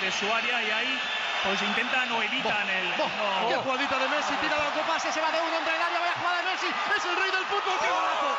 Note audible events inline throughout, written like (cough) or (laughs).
de su área y ahí pues intentan o evitan el. No. Qué jugadita de Messi, tira largo pase, se va de uno entre el área, vaya jugada de Messi, es el rey del fútbol, qué golazo.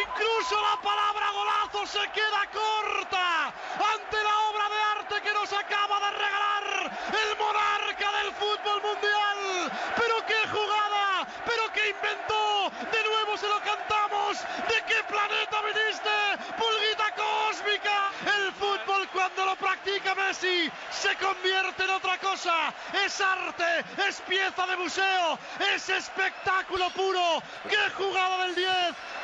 Incluso la palabra golazo se queda corta ante la obra de arte que acaba de regalar el monarca del fútbol mundial. Pero qué jugada, pero qué inventó. De nuevo se lo cantamos. ¿De qué planeta viniste? Pulguita cósmica. El fútbol cuando lo practica Messi se convierte en otra cosa. Es arte, es pieza de museo, es espectáculo puro. ¡Qué jugada del 10!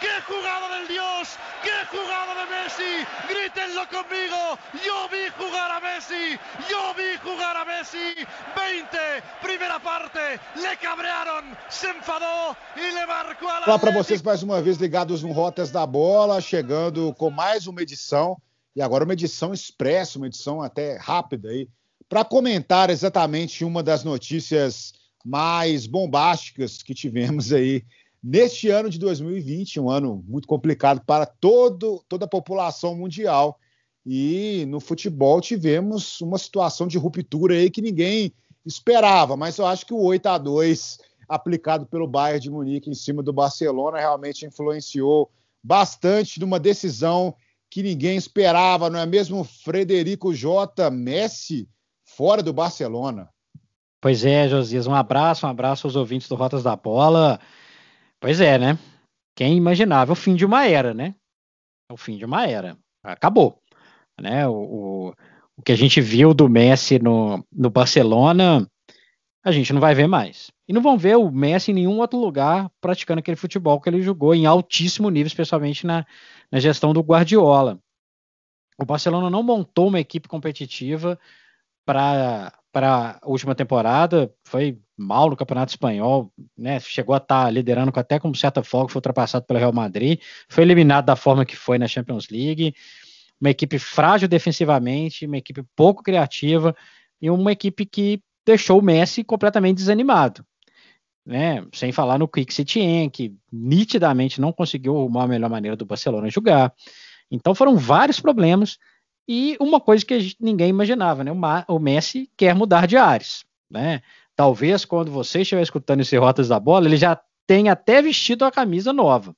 ¡Qué jugada del Dios! ¡Qué jugada de Messi! Grítenlo conmigo. Yo vi jugar a Messi. Yo vi jugar a Messi. 20, primera parte. Le cabrearon, se enfadou e le marcou a Olá para vocês mais uma vez ligados no Rotas da Bola, chegando com mais uma edição e agora uma edição expressa, uma edição até rápida aí, para comentar exatamente uma das notícias mais bombásticas que tivemos aí neste ano de 2020, um ano muito complicado para todo, toda a população mundial. E no futebol tivemos uma situação de ruptura aí que ninguém esperava, mas eu acho que o 8 a 2 aplicado pelo Bayern de Munique em cima do Barcelona realmente influenciou bastante numa decisão que ninguém esperava, não é mesmo? Frederico J. Messi fora do Barcelona. Pois é, Josias, um abraço, um abraço aos ouvintes do Rotas da Bola. Pois é, né? Quem imaginava o fim de uma era, né? O fim de uma era. Acabou. Né? O, o, o que a gente viu do Messi no, no Barcelona, a gente não vai ver mais. E não vão ver o Messi em nenhum outro lugar praticando aquele futebol que ele jogou em altíssimo nível, especialmente na, na gestão do Guardiola. O Barcelona não montou uma equipe competitiva para a última temporada, foi mal no Campeonato Espanhol, né? Chegou a estar tá liderando até com certa folga, foi ultrapassado pelo Real Madrid, foi eliminado da forma que foi na Champions League. Uma equipe frágil defensivamente, uma equipe pouco criativa e uma equipe que deixou o Messi completamente desanimado. Né? Sem falar no Quick Setien, que nitidamente não conseguiu arrumar a melhor maneira do Barcelona jogar. Então foram vários problemas e uma coisa que gente, ninguém imaginava, né? O, o, Messi quer mudar de ares, né? Talvez quando você estiver escutando esse Rotas da Bola, ele já tenha até vestido a camisa nova.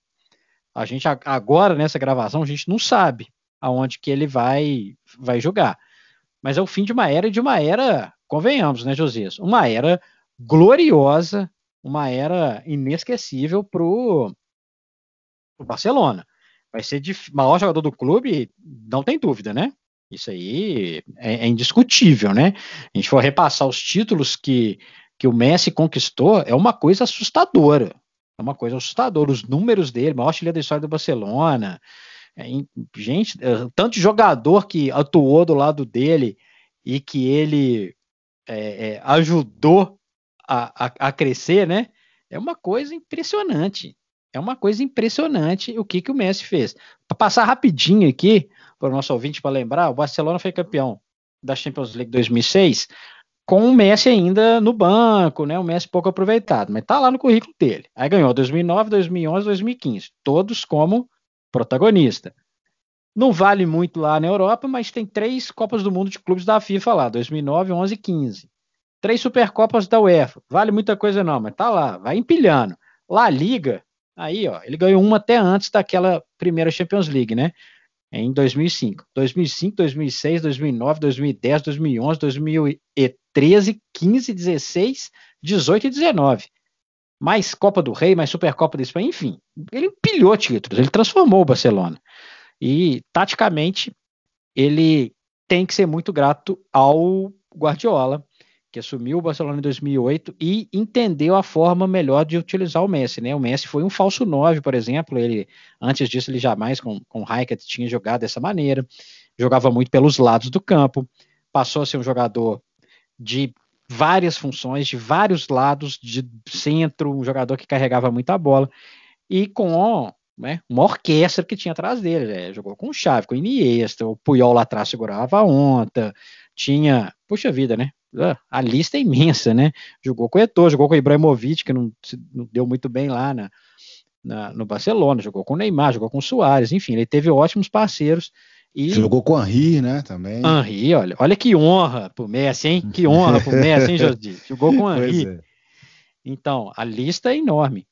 A gente agora nessa gravação a gente não sabe aonde que ele vai vai jogar. Mas é o fim de uma era e de uma era, convenhamos, né, Josias? Uma era gloriosa, uma era inesquecível pro, pro Barcelona vai ser de maior jogador do clube, não tem dúvida, né? Isso aí é, é, indiscutível, né? A gente for repassar os títulos que, que o Messi conquistou, é uma coisa assustadora. É uma coisa assustadora. Os números dele, maior artilheiro da história do Barcelona. É, gente, é, tanto jogador que atuou do lado dele e que ele é, é ajudou a, a, a crescer, né? É uma coisa impressionante. É uma coisa impressionante o que, que o Messi fez. Para passar rapidinho aqui, para o nosso ouvinte para lembrar, o Barcelona foi campeão da Champions League 2006 com o Messi ainda no banco, né? O Messi pouco aproveitado, mas tá lá no currículo dele. Aí ganhou 2009, 2011, 2015, todos como protagonista. Não vale muito lá na Europa, mas tem três Copas do Mundo de clubes da FIFA lá, 2009, 11 e 15. Três Supercopas da UEFA. Vale muita coisa não, mas tá lá, vai empilhando. La Liga, Aí, ó, ele ganhou uma até antes daquela primeira Champions League, né? Em 2005. 2005, 2006, 2009, 2010, 2011, 2013, 15, 16, 18 e 19. Mais Copa do Rei, mais Supercopa da Espanha, enfim. Ele empilhou títulos, ele transformou o Barcelona. E, taticamente, ele tem que ser muito grato ao Guardiola, que assumiu o Barcelona em 2008 e entendeu a forma melhor de utilizar o Messi, né? O Messi foi um falso 9, por exemplo, ele antes disso ele jamais com com Raikkonen tinha jogado dessa maneira, jogava muito pelos lados do campo, passou a ser um jogador de várias funções, de vários lados, de centro, um jogador que carregava muita bola e com né, uma orquestra que tinha atrás dele, né? jogou com o Xavi, com o Iniesta, o Puyol lá atrás segurava a onda, tinha puxa vida, né? Ah, a lista é imensa, né? Jogou com o Eto'o, jogou com o Ibrahimovic, que não, não deu muito bem lá na, na, no Barcelona, jogou com o Neymar, jogou com o Soares, enfim, ele teve ótimos parceiros. E... Jogou com o Henri, né, também. Henri, olha, olha que honra pro Messi, hein? Que honra pro Messi, hein, Jordi? (laughs) Jogou com o Henri. É. Então, a lista é enorme,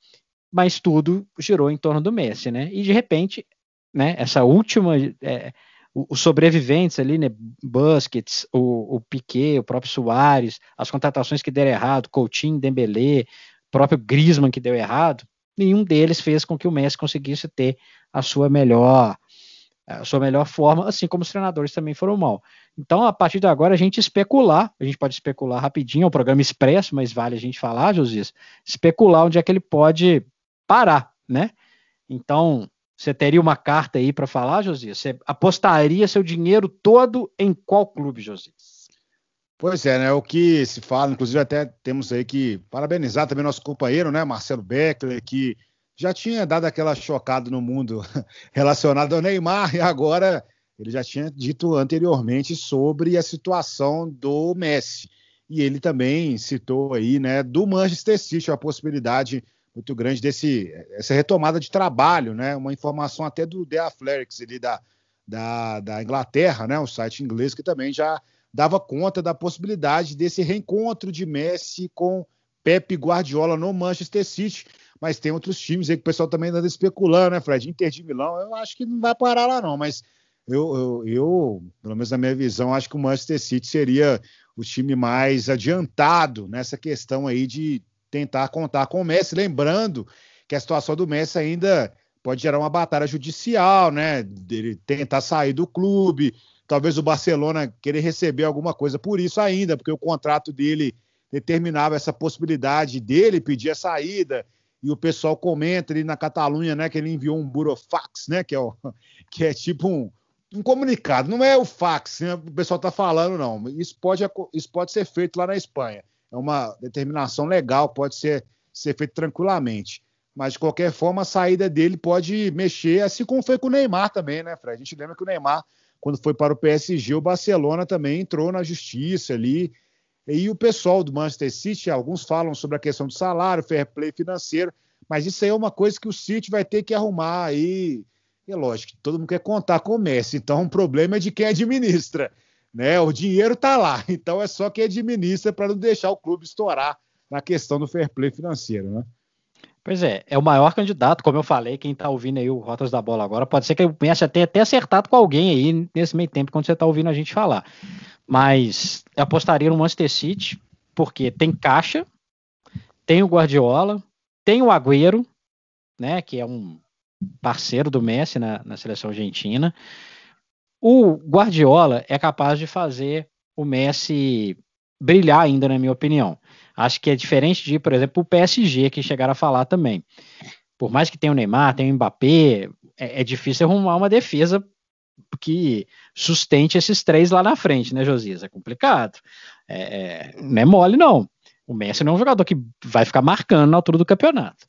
mas tudo girou em torno do Messi, né? E de repente, né, essa última, é, os sobreviventes ali, né, Busquets, o, o Piquet, o próprio Soares, as contratações que deram errado, Coutinho, Dembélé, próprio Griezmann que deu errado, nenhum deles fez com que o Messi conseguisse ter a sua melhor a sua melhor forma, assim como os treinadores também foram mal. Então, a partir de agora, a gente especular, a gente pode especular rapidinho, é um programa expresso, mas vale a gente falar, Josias, especular onde é que ele pode parar, né? Então, você teria uma carta aí para falar, Josias? Você apostaria seu dinheiro todo em qual clube, Josias? Pois é, né? O que se fala, inclusive até temos aí que parabenizar também nosso companheiro, né, Marcelo Beckler, que já tinha dado aquela chocada no mundo (laughs) relacionado ao Neymar e agora ele já tinha dito anteriormente sobre a situação do Messi. E ele também citou aí, né, do Manchester City a possibilidade muito grande desse essa retomada de trabalho, né? Uma informação até do The Athletics ali da, da, da Inglaterra, né? O site inglês que também já dava conta da possibilidade desse reencontro de Messi com Pepe Guardiola no Manchester City. Mas tem outros times aí que o pessoal também anda especulando, né, Fred? Inter de Milão, eu acho que não vai parar lá, não. Mas eu, eu, eu, pelo menos na minha visão, acho que o Manchester City seria o time mais adiantado nessa questão aí de tentar contar com o Messi, lembrando que a situação do Messi ainda pode gerar uma batalha judicial, né? Dele tentar sair do clube, talvez o Barcelona querer receber alguma coisa por isso ainda, porque o contrato dele determinava essa possibilidade dele pedir a saída. E o pessoal comenta ali na Catalunha, né, que ele enviou um burofax, né, que é, o, (laughs) que é tipo um, um comunicado. Não é o fax, né, o pessoal está falando, não. Isso pode, isso pode ser feito lá na Espanha é uma determinação legal, pode ser, ser feito tranquilamente. Mas, de qualquer forma, a saída dele pode mexer, assim como foi com o Neymar também, né, Fred? A gente lembra que o Neymar, quando foi para o PSG, o Barcelona também entrou na justiça ali. E o pessoal do Manchester City, alguns falam sobre a questão do salário, fair play financeiro, mas isso aí é uma coisa que o City vai ter que arrumar aí. E é lógico, todo mundo quer contar com o Messi, então o problema é de quem administra né? O dinheiro está lá, (laughs) então é só quem administra para não deixar o clube estourar na questão do fair play financeiro, né? Pois é, é o maior candidato, como eu falei, quem está ouvindo aí o Rotas da Bola agora, pode ser que o Messi tenha até acertado com alguém aí nesse meio tempo, quando você está ouvindo a gente falar. Mas eu apostaria no Manchester City, porque tem caixa, tem o Guardiola, tem o Agüero, né, que é um parceiro do Messi na, na seleção argentina, o Guardiola é capaz de fazer o Messi brilhar ainda, na minha opinião. Acho que é diferente de, por exemplo, o PSG, que chegaram a falar também. Por mais que tenha o Neymar, tenha o Mbappé, é, é difícil arrumar uma defesa que sustente esses três lá na frente, né, Josias? É complicado. É, é, não é mole, não. O Messi não é um jogador que vai ficar marcando na altura do campeonato.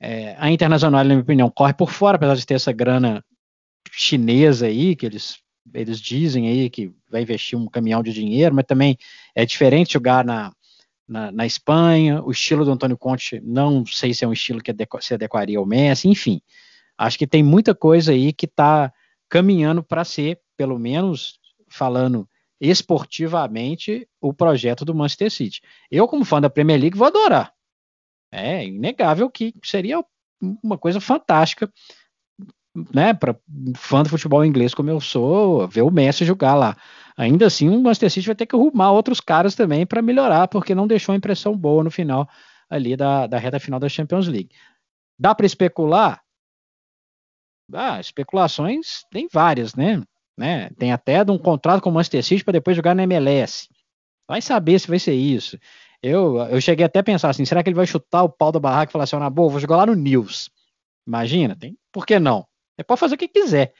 É, a Internacional, na minha opinião, corre por fora, apesar de ter essa grana chinesa aí, que eles eles dizem aí que vai investir um caminhão de dinheiro, mas também é diferente jogar na, na, na Espanha. O estilo do Antônio Conte, não sei se é um estilo que se adequaria ao Messi, enfim. Acho que tem muita coisa aí que está caminhando para ser, pelo menos falando esportivamente, o projeto do Manchester City. Eu, como fã da Premier League, vou adorar. É inegável que seria uma coisa fantástica né, para fã do futebol inglês como eu sou, ver o Messi jogar lá. Ainda assim, o Manchester City vai ter que arrumar outros caras também para melhorar, porque não deixou impressão boa no final ali da, da reta final da Champions League. Dá para especular? Ah, especulações tem várias, né? né? Tem até de um contrato com o Manchester City para depois jogar na MLS. Vai saber se vai ser isso. Eu, eu cheguei até a pensar assim, será que ele vai chutar o pau da barraca e falar assim, na boa, vou jogar lá no News. Imagina, tem, por que não? Ele pode fazer o que quiser.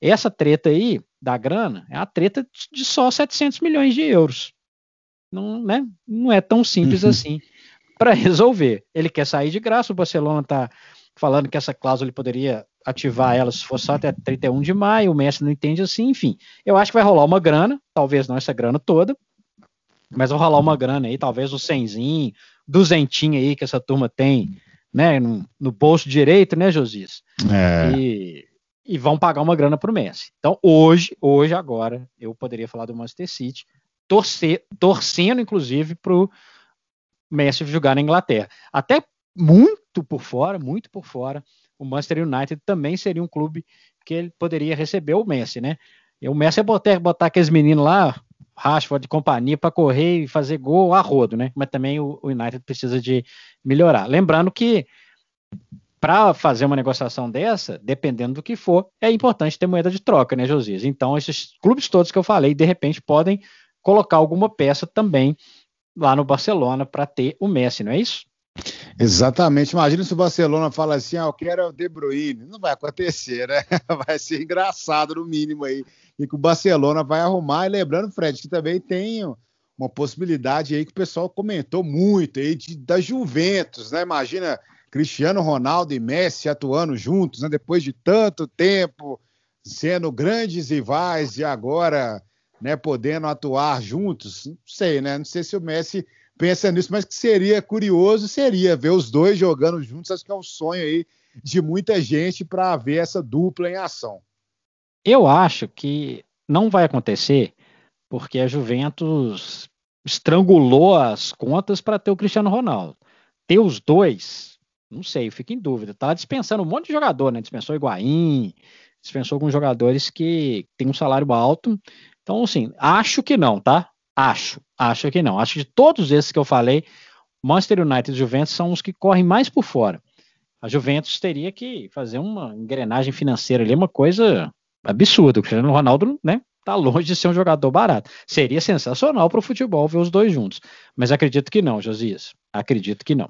Essa treta aí da grana é uma treta de só 700 milhões de euros. Não, né? não é tão simples uhum. assim para resolver. Ele quer sair de graça, o Barcelona está falando que essa cláusula ele poderia ativar ela se fosse só até 31 de maio, o Messi não entende assim, enfim. Eu acho que vai rolar uma grana, talvez não essa grana toda, Mas vai rolar uma grana aí, talvez um cenzinho, duzentinho aí que essa turma tem, né, no, no bolso direito, né, Josias? É. E, e vão pagar uma grana pro Messi. Então, hoje, hoje, agora, eu poderia falar do Manchester City, torcer, torcendo, inclusive, pro Messi jogar na Inglaterra. Até muito por fora, muito por fora, o Manchester United também seria um clube que ele poderia receber o Messi, né? E o Messi é botar, botar aqueles meninos lá, Rashford de companhia, para correr e fazer gol a rodo, né? Mas também o, o United precisa de melhorar. Lembrando que para fazer uma negociação dessa, dependendo do que for, é importante ter moeda de troca, né, Josias? Então, esses clubes todos que eu falei, de repente, podem colocar alguma peça também lá no Barcelona para ter o Messi, não é isso? Exatamente. Imagina se o Barcelona fala assim: ah, eu quero o De Bruyne. Não vai acontecer, né? (laughs) Vai ser engraçado, no mínimo, aí. E que o Barcelona vai arrumar. E lembrando, Fred, que também tem uma possibilidade aí que o pessoal comentou muito aí de, da Juventus, né? Imagina Cristiano Ronaldo e Messi atuando juntos, né? Depois de tanto tempo, sendo grandes rivais e agora, né, podendo atuar juntos. Não sei, né? Não sei se o Messi pensa nisso, mas que seria curioso, seria ver os dois jogando juntos. Acho que é um sonho aí de muita gente para ver essa dupla em ação. Eu acho que não vai acontecer porque a Juventus estrangulou as contas para ter o Cristiano Ronaldo. Ter os dois, não sei, eu fico em dúvida. Tá dispensando um monte de jogador, né? Dispensou Higuaín, dispensou alguns jogadores que têm um salário alto. Então, assim, acho que não, tá? Acho, acho que não. Acho que de todos esses que eu falei, Manchester United e Juventus são os que correm mais por fora. A Juventus teria que fazer uma engrenagem financeira ali, uma coisa absurda. O Cristiano Ronaldo, né, tá longe de ser um jogador barato. Seria sensacional para o futebol ver os dois juntos. Mas acredito que não, Josias. Acredito que não.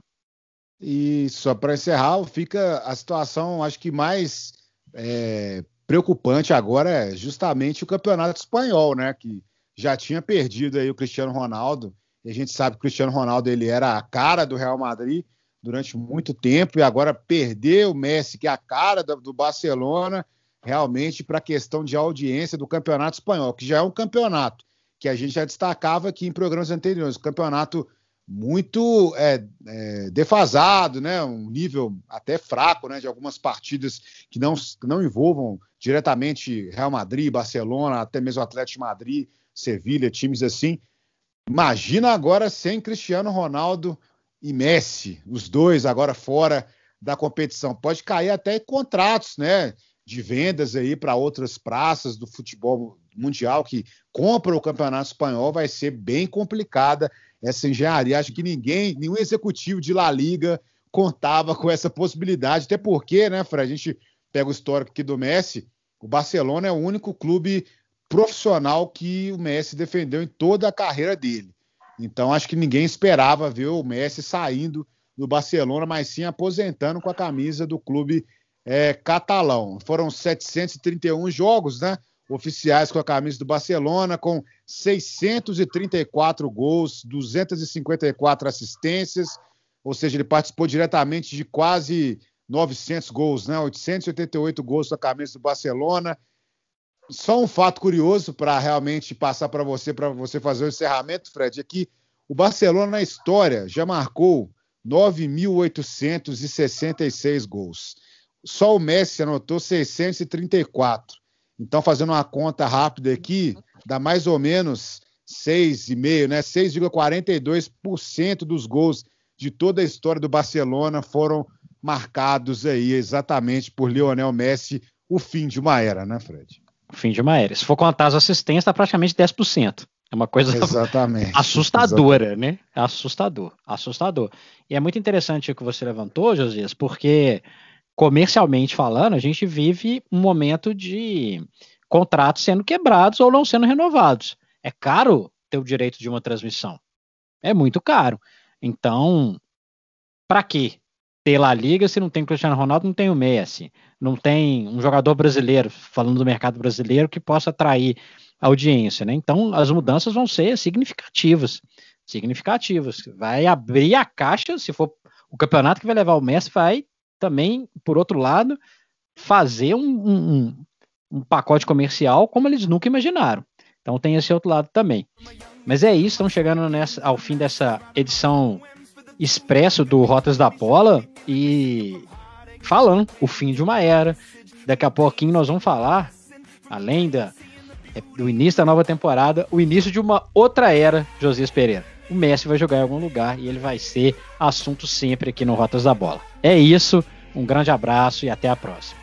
E só para encerrar, fica a situação, acho que mais é, preocupante agora é justamente o campeonato espanhol, né? Que já tinha perdido aí o Cristiano Ronaldo. E a gente sabe que o Cristiano Ronaldo ele era a cara do Real Madrid durante muito tempo e agora perdeu o Messi, que é a cara do Barcelona, realmente para a questão de audiência do Campeonato Espanhol, que já é um campeonato que a gente já destacava aqui em programas anteriores, um campeonato muito é, é, defasado, né? um nível até fraco né? de algumas partidas que não, não envolvam diretamente Real Madrid, Barcelona, até mesmo Atlético de Madrid, Sevilha, times assim. Imagina agora sem Cristiano Ronaldo e Messi, os dois agora fora da competição. Pode cair até contratos, né? De vendas aí para outras praças do futebol mundial que compram o campeonato espanhol. Vai ser bem complicada essa engenharia. Acho que ninguém, nenhum executivo de La Liga contava com essa possibilidade. Até porque, né, Fred? A gente pega o histórico aqui do Messi. O Barcelona é o único clube profissional que o Messi defendeu em toda a carreira dele. Então acho que ninguém esperava ver o Messi saindo do Barcelona, mas sim aposentando com a camisa do clube é, catalão. Foram 731 jogos, né? Oficiais com a camisa do Barcelona, com 634 gols, 254 assistências, ou seja, ele participou diretamente de quase 900 gols, né? 888 gols com a camisa do Barcelona, só um fato curioso para realmente passar para você, para você fazer o encerramento, Fred, é que o Barcelona na história já marcou 9.866 gols. Só o Messi anotou 634. Então, fazendo uma conta rápida aqui, dá mais ou menos 6,5, né? 6,42% dos gols de toda a história do Barcelona foram marcados aí exatamente por Lionel Messi, o fim de uma era, né, Fred? fim de uma era. Se for contar as assistências, está praticamente 10%. É uma coisa Exatamente. (laughs) assustadora, Exatamente. né? Assustador, assustador. E é muito interessante o que você levantou, Josias, porque comercialmente falando, a gente vive um momento de contratos sendo quebrados ou não sendo renovados. É caro ter o direito de uma transmissão. É muito caro. Então, para quê? ter La Liga se não tem Cristiano Ronaldo, não tem o Messi, não tem um jogador brasileiro, falando do mercado brasileiro, que possa atrair audiência, né? Então as mudanças vão ser significativas, significativas. Vai abrir a caixa, se for o campeonato que vai levar o Messi, vai também, por outro lado, fazer um, um, um pacote comercial como eles nunca imaginaram. Então tem esse outro lado também. Mas é isso, estamos chegando nessa, ao fim dessa edição expresso do Rotas da Bola e falando o fim de uma era. Daqui a pouquinho nós vamos falar, além da, do início da nova temporada, o início de uma outra era, Josias Pereira o Messi vai jogar em algum lugar e ele vai ser assunto sempre aqui no Rotas da Bola. É isso, um grande abraço e até a próxima.